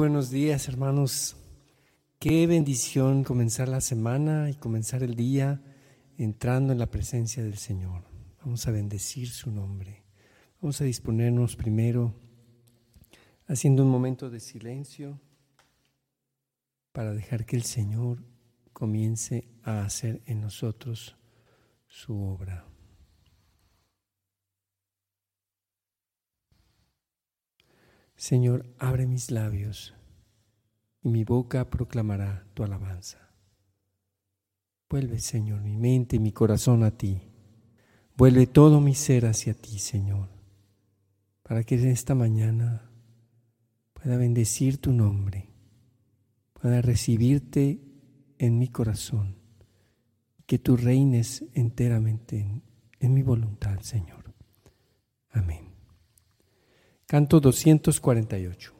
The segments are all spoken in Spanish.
Buenos días, hermanos. Qué bendición comenzar la semana y comenzar el día entrando en la presencia del Señor. Vamos a bendecir su nombre. Vamos a disponernos primero haciendo un momento de silencio para dejar que el Señor comience a hacer en nosotros su obra. Señor, abre mis labios y mi boca proclamará tu alabanza. Vuelve, Señor, mi mente y mi corazón a ti. Vuelve todo mi ser hacia ti, Señor, para que en esta mañana pueda bendecir tu nombre, pueda recibirte en mi corazón y que tú reines enteramente en, en mi voluntad, Señor. Amén. Canto 248.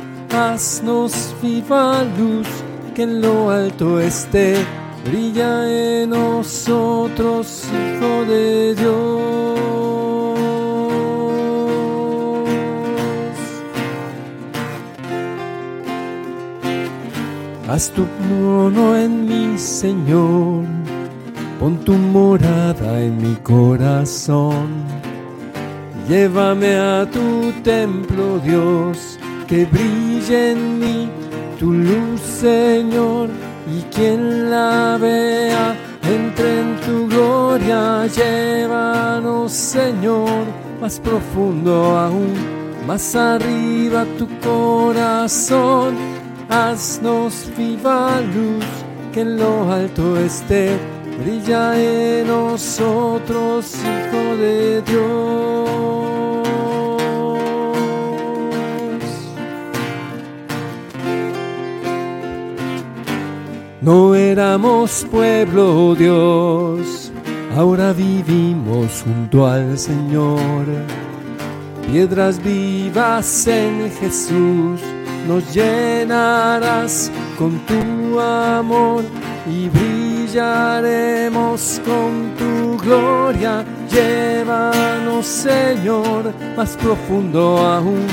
Haznos viva luz, que en lo alto esté, brilla en nosotros, Hijo de Dios. Haz tu trono en mí, Señor pon tu morada en mi corazón. Llévame a tu templo, Dios, que brille en mí tu luz, Señor, y quien la vea entre en tu gloria. Llévanos, Señor, más profundo aún, más arriba tu corazón. Haznos viva luz, que en lo alto esté brilla en nosotros, Hijo de Dios. Éramos pueblo, Dios, ahora vivimos junto al Señor. Piedras vivas en Jesús, nos llenarás con tu amor y brillaremos con tu gloria. Llévanos, Señor, más profundo aún,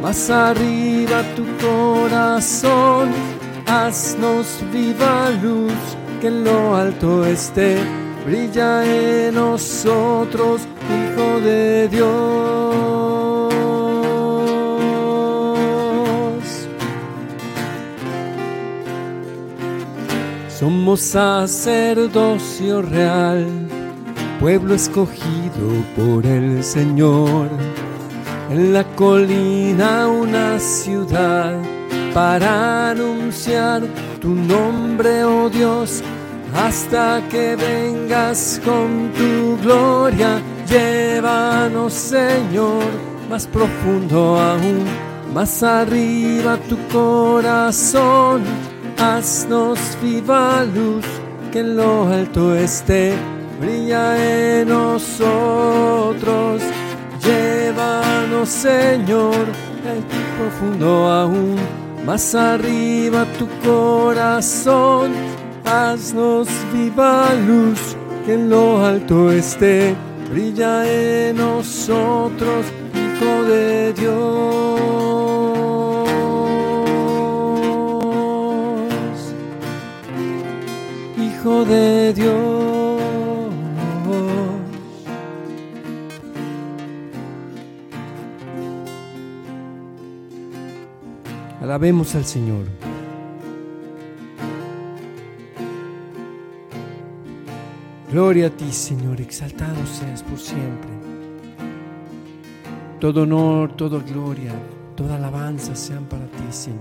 más arriba tu corazón. Haznos viva luz, que en lo alto esté, brilla en nosotros, Hijo de Dios. Somos sacerdocio real, pueblo escogido por el Señor. En la colina una ciudad para anunciar tu nombre, oh Dios, hasta que vengas con tu gloria. Llévanos, Señor, más profundo aún, más arriba tu corazón haznos viva luz, que en lo alto esté, brilla en nosotros. Llévanos, Señor, profundo aún, más arriba tu corazón. Haznos viva luz, que en lo alto esté, brilla en nosotros, Hijo de Dios. Hijo de Dios. Alabemos al Señor. Gloria a ti, Señor, exaltado seas por siempre. Todo honor, toda gloria, toda alabanza sean para ti, Señor.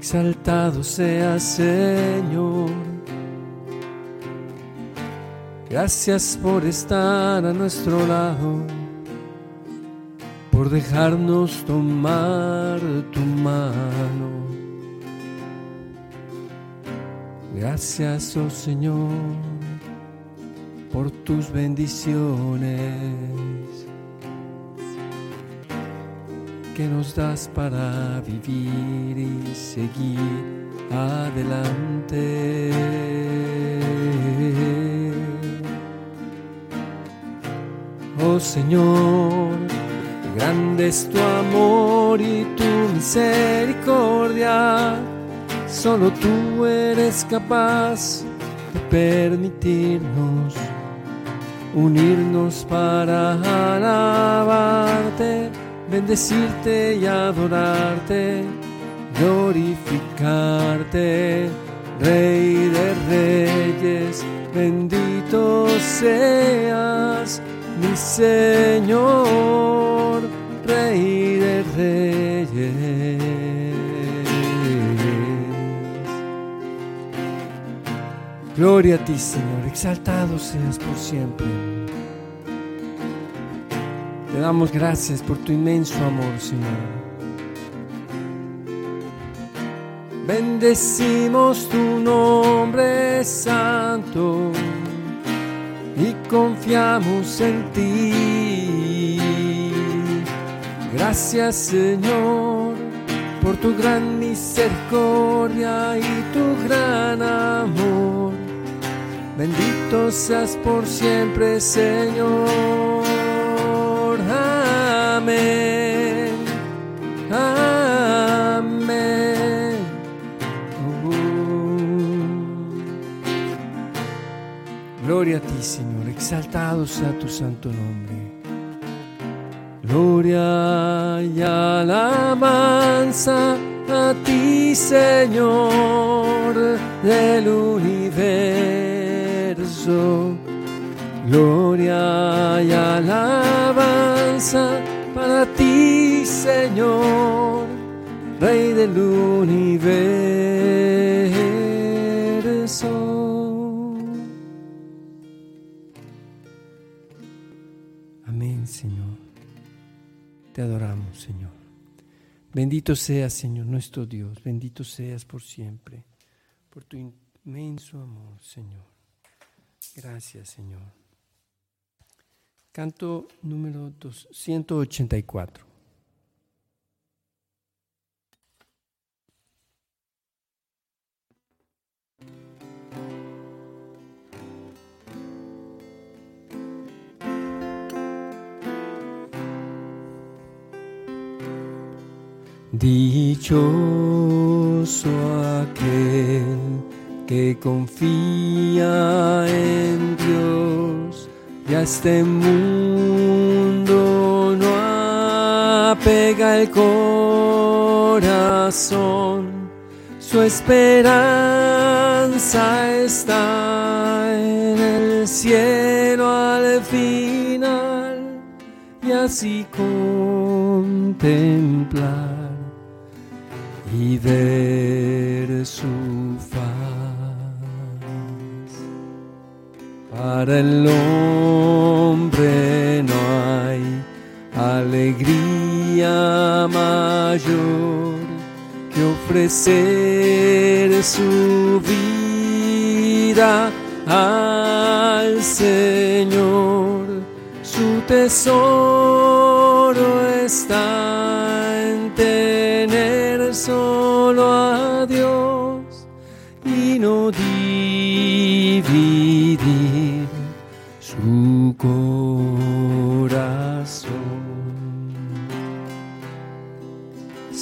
Exaltado sea Señor. Gracias por estar a nuestro lado, por dejarnos tomar tu mano. Gracias, oh Señor, por tus bendiciones. que nos das para vivir y seguir adelante. Oh Señor, grande es tu amor y tu misericordia. Solo tú eres capaz de permitirnos unirnos para alabarte bendecirte y adorarte, glorificarte, Rey de reyes, bendito seas, mi Señor, Gloria a ti, Señor, exaltado seas por siempre. Te damos gracias por tu inmenso amor, Señor. Bendecimos tu nombre santo y confiamos en ti. Gracias, Señor, por tu gran misericordia y tu gran amor. Bendito seas por siempre, Señor. Amén. Amén. Gloria a ti, Señor. Exaltado sea tu santo nombre. Gloria y alabanza a ti, Señor del universo. Gloria y alabanza para ti, Señor, Rey del universo. Bendito seas, Señor, nuestro Dios. Bendito seas por siempre, por tu inmenso amor, Señor. Gracias, Señor. Canto número 184. Dichoso aquel que confía en Dios ya este mundo no apega el corazón, su esperanza está en el cielo al final y así contemplar ver su Para el hombre no hay alegría mayor que ofrecer su vida al Señor. Su tesoro está en tener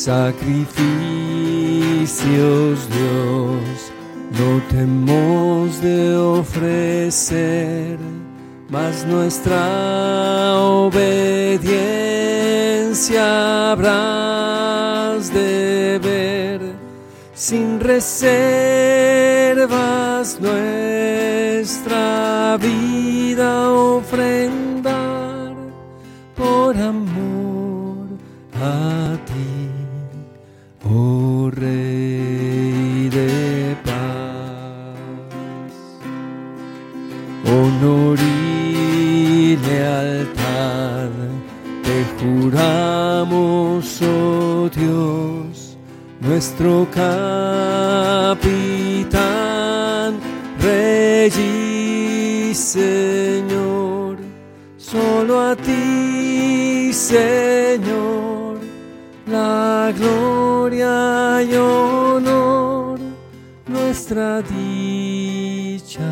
Sacrificios Dios, no temos de ofrecer, mas nuestra obediencia habrás de ver. Sin reservas nuestra vida ofrendar paz. honor y lealtad. Te juramos, oh Dios, nuestro capitán, rey y Señor, solo a ti, Señor, la gloria nuestra dicha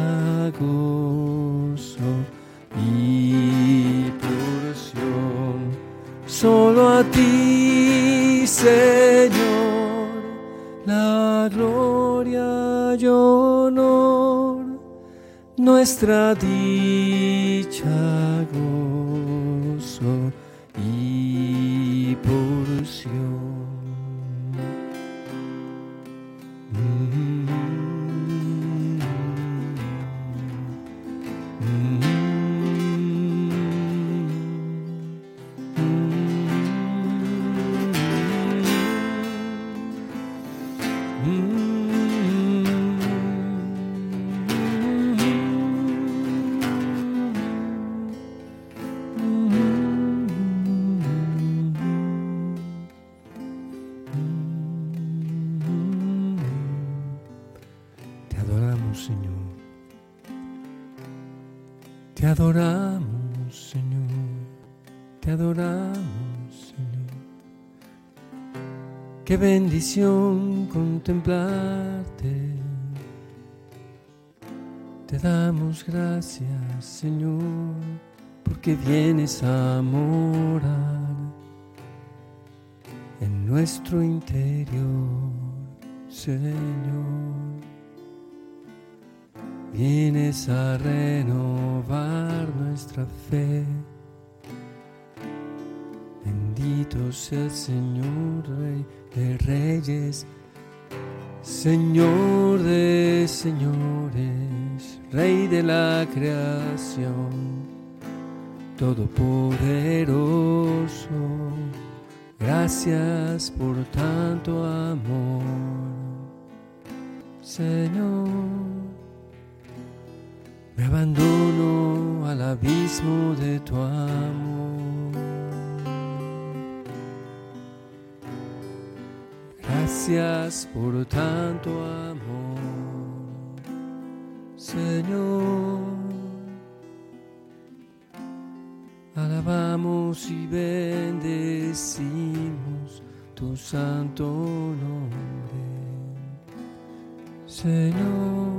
gozo y porción. Solo a ti, Señor, la gloria y honor, nuestra dicha gozo y porción. Bendición contemplarte. Te damos gracias, Señor, porque vienes a morar en nuestro interior, Señor. Vienes a renovar nuestra fe. Bendito sea Señor, Rey de Reyes, Señor de señores, Rey de la creación, Todopoderoso. Gracias por tanto amor, Señor. Me abandono al abismo de tu amor. Gracias por tanto amor, Señor. Alabamos y bendecimos tu santo nombre, Señor.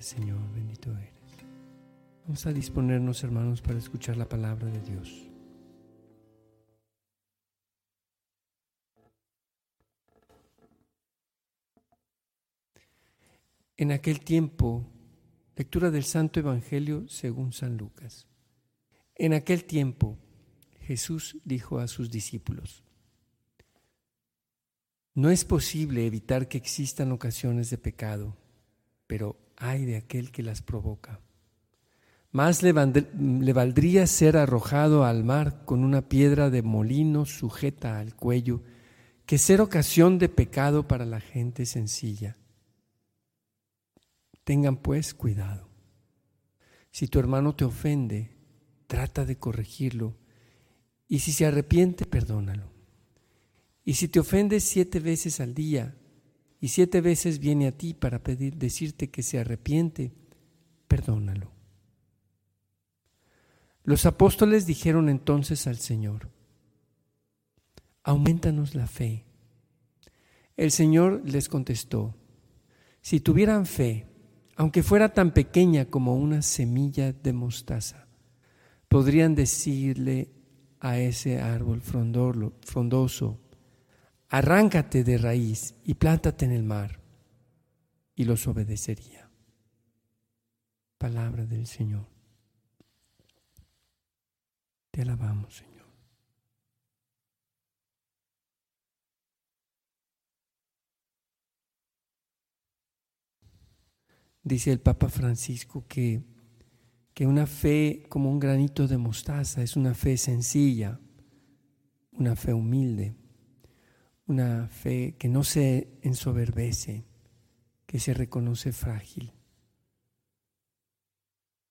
Señor, bendito eres. Vamos a disponernos, hermanos, para escuchar la palabra de Dios. En aquel tiempo, Lectura del Santo Evangelio según San Lucas. En aquel tiempo Jesús dijo a sus discípulos, No es posible evitar que existan ocasiones de pecado, pero hay de aquel que las provoca. Más le, le valdría ser arrojado al mar con una piedra de molino sujeta al cuello que ser ocasión de pecado para la gente sencilla. Tengan pues cuidado. Si tu hermano te ofende, trata de corregirlo. Y si se arrepiente, perdónalo. Y si te ofende siete veces al día y siete veces viene a ti para pedir, decirte que se arrepiente, perdónalo. Los apóstoles dijeron entonces al Señor, aumentanos la fe. El Señor les contestó, si tuvieran fe, aunque fuera tan pequeña como una semilla de mostaza, podrían decirle a ese árbol frondoso, arráncate de raíz y plántate en el mar, y los obedecería. Palabra del Señor. Te alabamos, Señor. Dice el Papa Francisco que que una fe como un granito de mostaza es una fe sencilla, una fe humilde, una fe que no se ensoberbece, que se reconoce frágil.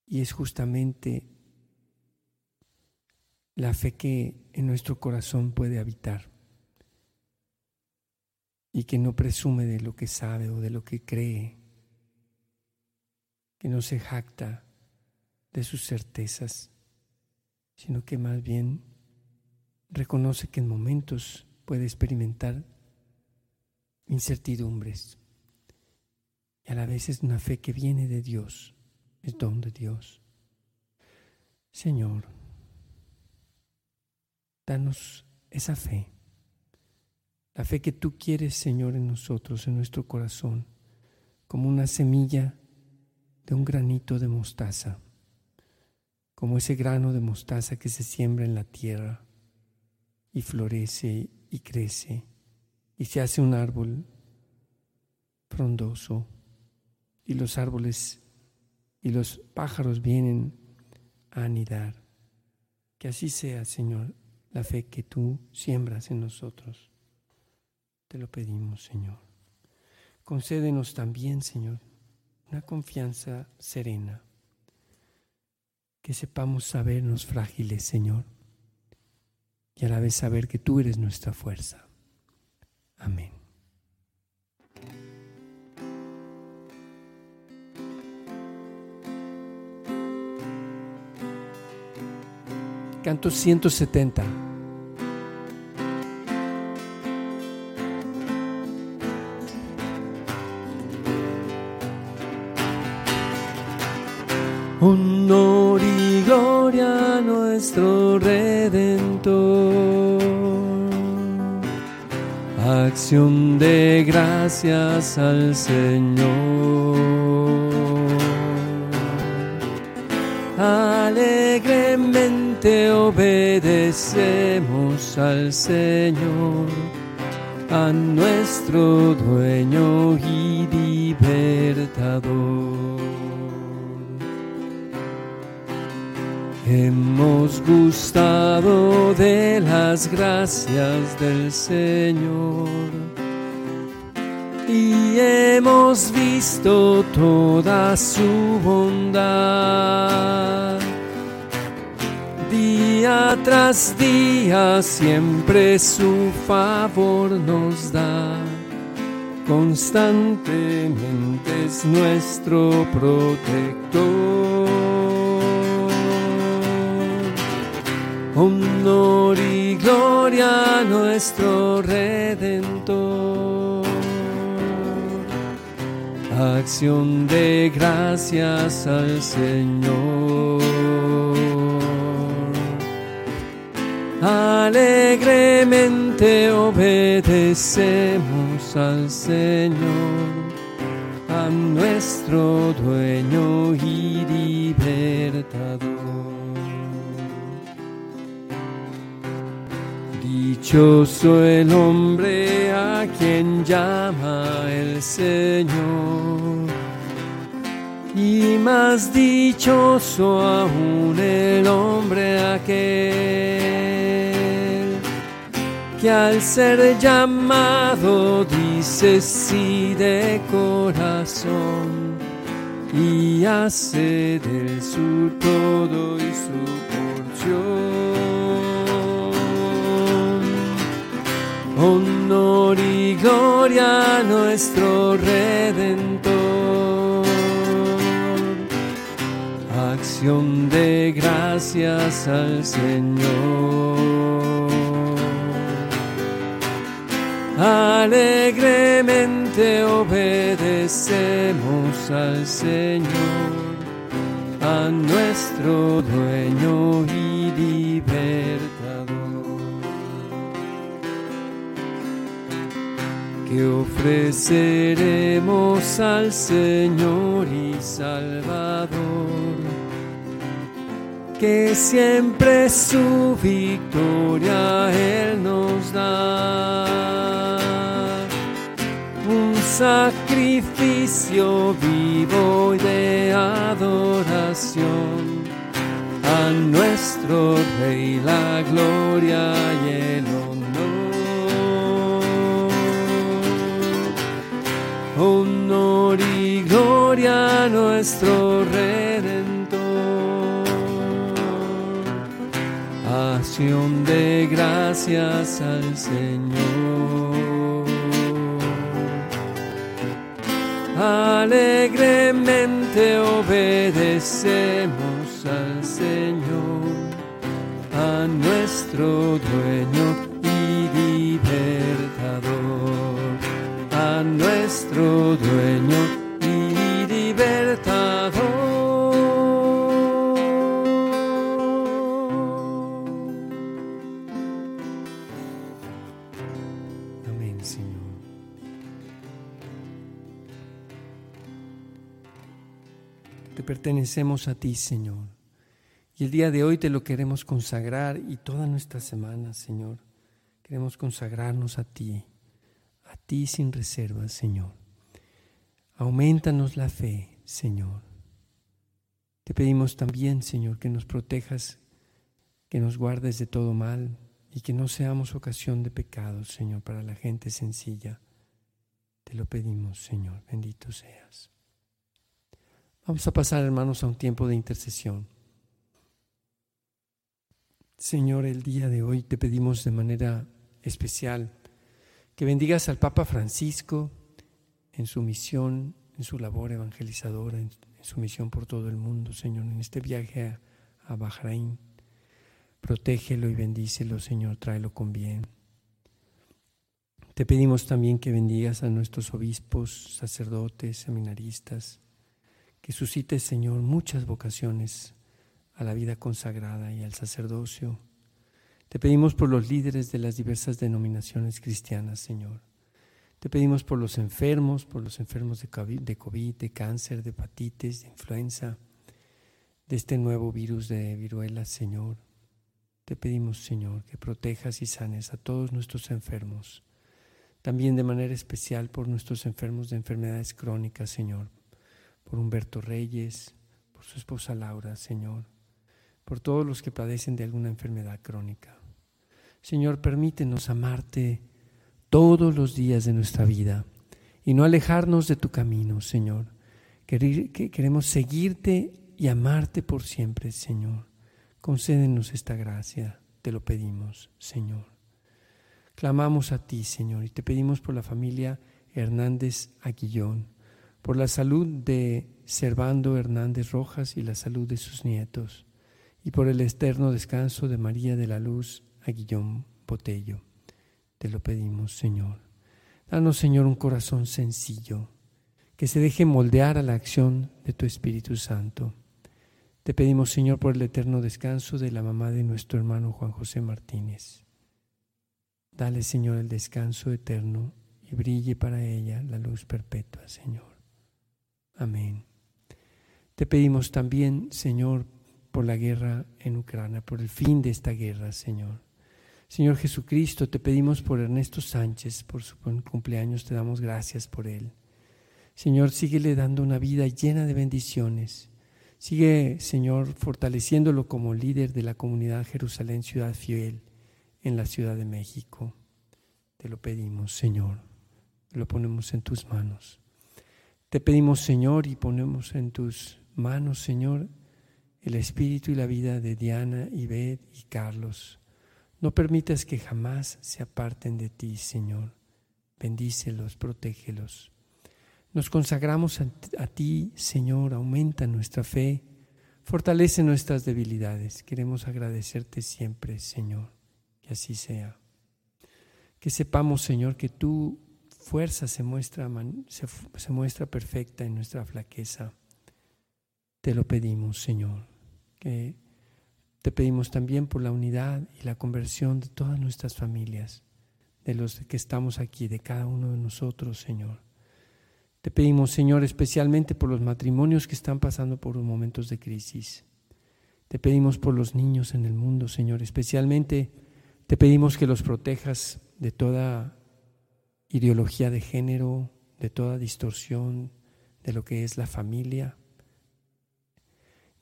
Y es justamente la fe que en nuestro corazón puede habitar y que no presume de lo que sabe o de lo que cree, que no se jacta de sus certezas, sino que más bien reconoce que en momentos puede experimentar incertidumbres. Y a la vez es una fe que viene de Dios, es don de Dios. Señor, danos esa fe, la fe que tú quieres, Señor, en nosotros, en nuestro corazón, como una semilla de un granito de mostaza como ese grano de mostaza que se siembra en la tierra y florece y crece y se hace un árbol frondoso y los árboles y los pájaros vienen a anidar. Que así sea, Señor, la fe que tú siembras en nosotros. Te lo pedimos, Señor. Concédenos también, Señor, una confianza serena que sepamos sabernos frágiles, Señor, y a la vez saber que tú eres nuestra fuerza. Amén. Canto 170. honor y gloria a nuestro Redentor. De gracias al Señor. Alegremente obedecemos al Señor, a nuestro dueño y libertador. Hemos gustado de las gracias del Señor y hemos visto toda su bondad. Día tras día siempre su favor nos da. Constantemente es nuestro protector. Honor y gloria a nuestro Redentor. Acción de gracias al Señor. Alegremente obedecemos al Señor, a nuestro dueño y libertador. Dichoso el hombre a quien llama el Señor, y más dichoso aún el hombre aquel que al ser llamado dice sí de corazón y hace del su todo y su porción. Honor y gloria a nuestro Redentor. Acción de gracias al Señor. Alegremente obedecemos al Señor, a nuestro dueño y que ofreceremos al Señor y Salvador, que siempre su victoria Él nos da. Un sacrificio vivo y de adoración a nuestro Rey la gloria y el nuestro Redentor. Acción de gracias al Señor. Alegremente obedecemos al Señor, a nuestro dueño pertenecemos a ti, Señor. Y el día de hoy te lo queremos consagrar y toda nuestra semana, Señor. Queremos consagrarnos a ti, a ti sin reservas, Señor. Aumentanos la fe, Señor. Te pedimos también, Señor, que nos protejas, que nos guardes de todo mal y que no seamos ocasión de pecado, Señor, para la gente sencilla. Te lo pedimos, Señor. Bendito seas. Vamos a pasar, hermanos, a un tiempo de intercesión. Señor, el día de hoy te pedimos de manera especial que bendigas al Papa Francisco en su misión, en su labor evangelizadora, en, su misión por todo el mundo, Señor, en este viaje a, Bahrein. Protégelo y bendícelo, Señor, tráelo con bien. Te pedimos también que bendigas a nuestros obispos, sacerdotes, seminaristas, que suscites, Señor, muchas vocaciones a la vida consagrada y al sacerdocio. Te pedimos por los líderes de las diversas denominaciones cristianas, Señor. Te pedimos por los enfermos, por los enfermos de COVID, de cáncer, de hepatitis, de influenza, de este nuevo virus de viruela, Señor. Te pedimos, Señor, que protejas y sanes a todos nuestros enfermos. También de manera especial por nuestros enfermos de enfermedades crónicas, Señor. Por Humberto Reyes, por su esposa Laura, Señor por todos los que padecen de alguna enfermedad crónica. Señor, permítenos amarte todos los días de nuestra vida y no alejarnos de tu camino, Señor. Queremos seguirte y amarte por siempre, Señor. Concédenos esta gracia, te lo pedimos, Señor. Clamamos a ti, Señor, y te pedimos por la familia Hernández Aguillón, por la salud de Servando Hernández Rojas y la salud de sus nietos y por el eterno descanso de María de la Luz a Guillón Botello. Te lo pedimos, Señor. Danos, Señor, un corazón sencillo, que se deje moldear a la acción de tu Espíritu Santo. Te pedimos, Señor, por el eterno descanso de la mamá de nuestro hermano Juan José Martínez. Dale, Señor, el descanso eterno y brille para ella la luz perpetua, Señor. Amén. Te pedimos también, Señor, por la guerra en Ucrania, por el fin de esta guerra, Señor. Señor Jesucristo, te pedimos por Ernesto Sánchez, por su cumpleaños, te damos gracias por él. Señor, síguele dando una vida llena de bendiciones. Sigue, Señor, fortaleciéndolo como líder de la comunidad Jerusalén Ciudad Fiel en la Ciudad de México. Te lo pedimos, Señor. Lo ponemos en tus manos. Te pedimos, Señor, y ponemos en tus manos, Señor, el espíritu y la vida de Diana, Beth y Carlos. No permitas que jamás se aparten de ti, Señor. Bendícelos, protégelos. Nos consagramos a, ti, Señor, aumenta nuestra fe, fortalece nuestras debilidades. Queremos agradecerte siempre, Señor, que así sea. Que sepamos, Señor, que tu fuerza se muestra, se, muestra perfecta en nuestra flaqueza. Te lo pedimos, Señor te pedimos también por la unidad y la conversión de todas nuestras familias, de los que estamos aquí, de cada uno de nosotros, Señor. Te pedimos, Señor, especialmente por los matrimonios que están pasando por momentos de crisis. Te pedimos por los niños en el mundo, Señor. Especialmente te pedimos que los protejas de toda ideología de género, de toda distorsión de lo que es la familia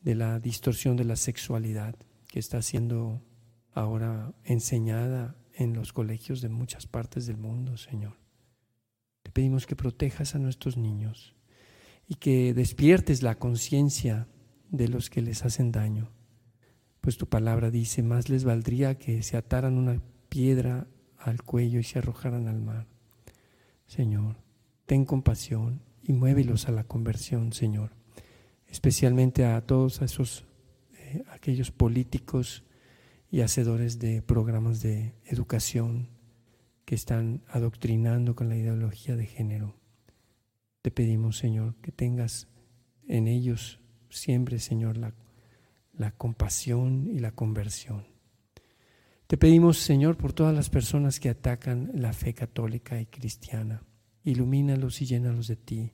de la distorsión de la sexualidad que está siendo ahora enseñada en los colegios de muchas partes del mundo, Señor. Te pedimos que protejas a nuestros niños y que despiertes la conciencia de los que les hacen daño. Pues tu palabra dice, más les valdría que se ataran una piedra al cuello y se arrojaran al mar. Señor, ten compasión y muévelos a la conversión, Señor, especialmente a todos esos eh, aquellos políticos y hacedores de programas de educación que están adoctrinando con la ideología de género. Te pedimos, Señor, que tengas en ellos siempre, Señor, la, la compasión y la conversión. Te pedimos, Señor, por todas las personas que atacan la fe católica y cristiana. Ilumínalos y llénalos de ti.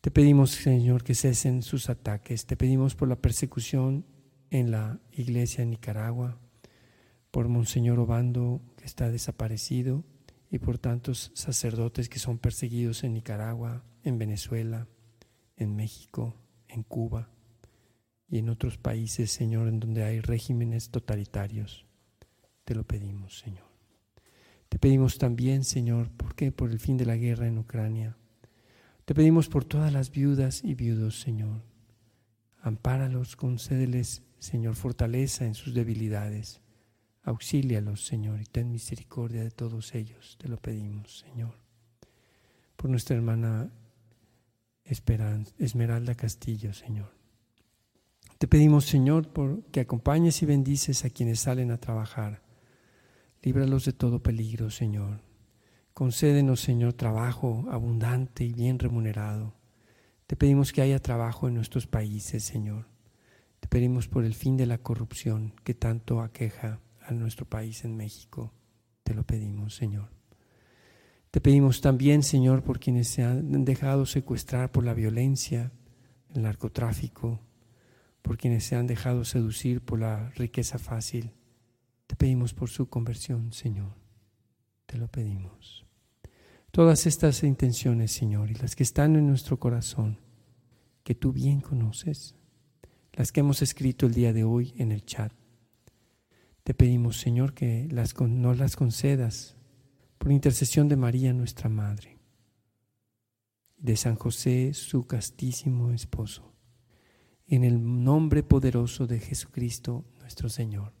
Te pedimos, Señor, que cesen sus ataques. Te pedimos por la persecución en la iglesia en Nicaragua, por Monseñor Obando, que está desaparecido, y por tantos sacerdotes que son perseguidos en Nicaragua, en Venezuela, en México, en Cuba y en otros países, Señor, en donde hay regímenes totalitarios. Te lo pedimos, Señor. Te pedimos también, Señor, ¿por qué? Por el fin de la guerra en Ucrania. Te pedimos por todas las viudas y viudos, Señor. Ampáralos, concédeles Señor, fortaleza en sus debilidades. Auxílialos, Señor, y ten misericordia de todos ellos. Te lo pedimos, Señor. Por nuestra hermana Esmeralda Castillo, Señor. Te pedimos, Señor, por que acompañes y bendices a quienes salen a trabajar. Líbralos de todo peligro, Señor. Concédenos, Señor, trabajo abundante y bien remunerado. Te pedimos que haya trabajo en nuestros países, Señor. Te pedimos por el fin de la corrupción que tanto aqueja a nuestro país en México. Te lo pedimos, Señor. Te pedimos también, Señor, por quienes se han dejado secuestrar por la violencia, el narcotráfico, por quienes se han dejado seducir por la riqueza fácil. Te pedimos por su conversión, Señor. Te lo pedimos. Todas estas intenciones, Señor, y las que están en nuestro corazón, que tú bien conoces, las que hemos escrito el día de hoy en el chat. Te pedimos, Señor, que las, nos las concedas por intercesión de María, nuestra Madre, de San José, su castísimo esposo, en el nombre poderoso de Jesucristo, nuestro Señor.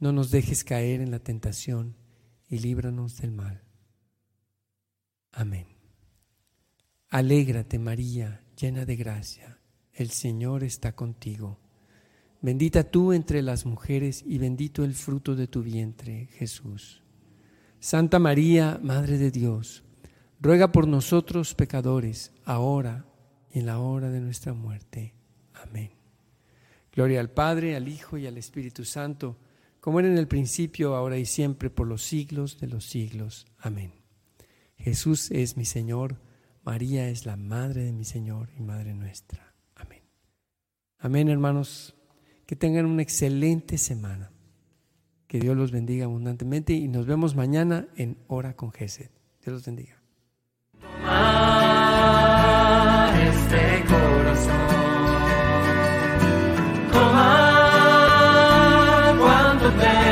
No nos dejes caer en la tentación y líbranos del mal. Amén. Alégrate María, llena de gracia, el Señor está contigo. Bendita tú entre las mujeres y bendito el fruto de tu vientre, Jesús. Santa María, Madre de Dios, ruega por nosotros pecadores, ahora y en la hora de nuestra muerte. Amén. Gloria al Padre, al Hijo y al Espíritu Santo, como era en el principio, ahora y siempre, por los siglos de los siglos. Amén. Jesús es mi Señor, María es la Madre de mi Señor y Madre nuestra. Amén. Amén, hermanos. Que tengan una excelente semana. Que Dios los bendiga abundantemente y nos vemos mañana en Hora con Gesed. Dios los bendiga. the band.